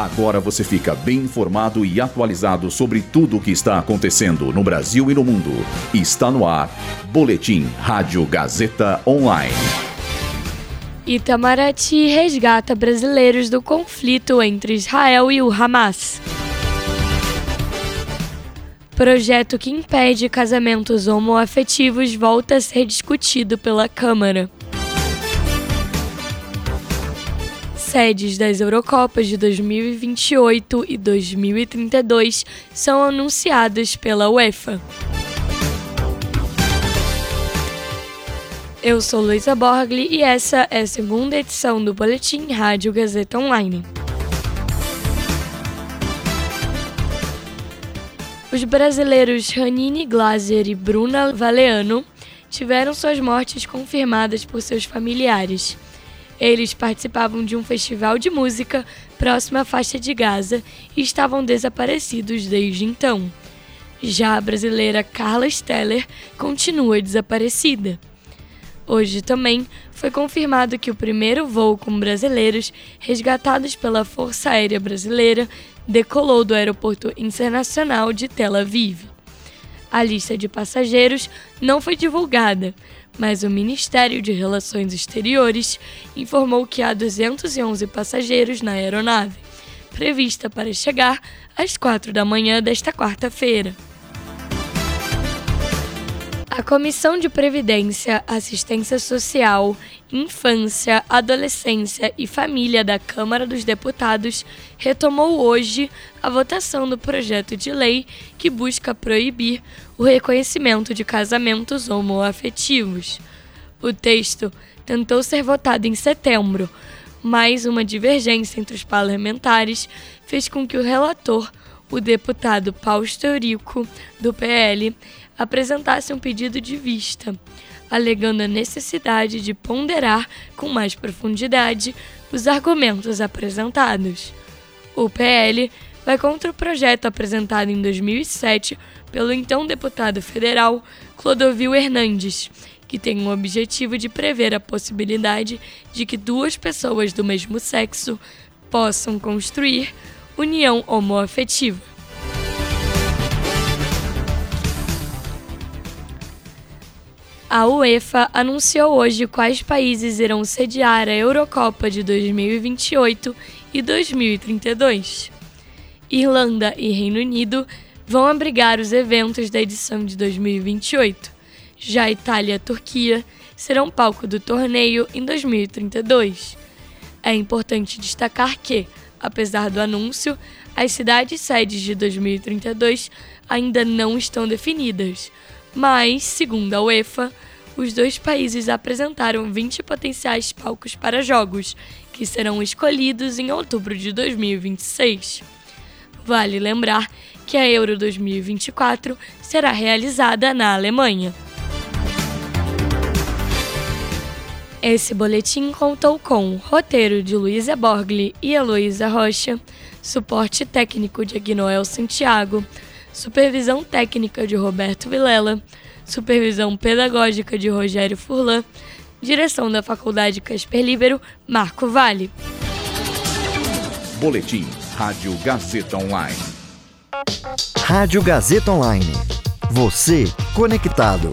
Agora você fica bem informado e atualizado sobre tudo o que está acontecendo no Brasil e no mundo. Está no ar. Boletim Rádio Gazeta Online. Itamaraty resgata brasileiros do conflito entre Israel e o Hamas. Projeto que impede casamentos homoafetivos volta a ser discutido pela Câmara. Sedes das Eurocopas de 2028 e 2032 são anunciadas pela UEFA. Eu sou Luísa Borgli e essa é a segunda edição do Boletim Rádio Gazeta Online. Os brasileiros Ranine Glaser e Bruna Valeano tiveram suas mortes confirmadas por seus familiares. Eles participavam de um festival de música próximo à faixa de Gaza e estavam desaparecidos desde então. Já a brasileira Carla Steller continua desaparecida. Hoje também foi confirmado que o primeiro voo com brasileiros resgatados pela Força Aérea Brasileira decolou do Aeroporto Internacional de Tel Aviv. A lista de passageiros não foi divulgada, mas o Ministério de Relações Exteriores informou que há 211 passageiros na aeronave, prevista para chegar às 4 da manhã desta quarta-feira. A Comissão de Previdência, Assistência Social, Infância, Adolescência e Família da Câmara dos Deputados retomou hoje a votação do projeto de lei que busca proibir o reconhecimento de casamentos homoafetivos. O texto tentou ser votado em setembro, mas uma divergência entre os parlamentares fez com que o relator, o deputado Paulo Eurico, do PL, apresentasse um pedido de vista, alegando a necessidade de ponderar com mais profundidade os argumentos apresentados. O PL vai contra o projeto apresentado em 2007 pelo então deputado federal Clodovil Hernandes, que tem o objetivo de prever a possibilidade de que duas pessoas do mesmo sexo possam construir união homoafetiva. A UEFA anunciou hoje quais países irão sediar a Eurocopa de 2028 e 2032. Irlanda e Reino Unido vão abrigar os eventos da edição de 2028. Já Itália e Turquia serão palco do torneio em 2032. É importante destacar que, apesar do anúncio, as cidades sedes de 2032 ainda não estão definidas mas, segundo a UEFA, os dois países apresentaram 20 potenciais palcos para jogos, que serão escolhidos em outubro de 2026. Vale lembrar que a Euro 2024 será realizada na Alemanha. Esse boletim contou com roteiro de Luísa Borgli e Heloísa Rocha, suporte técnico de Agnoel Santiago, supervisão técnica de Roberto Vilela, supervisão pedagógica de Rogério Furlan, direção da Faculdade Casper Libero, Marco Vale. Boletim Rádio Gazeta Online. Rádio Gazeta Online. Você conectado.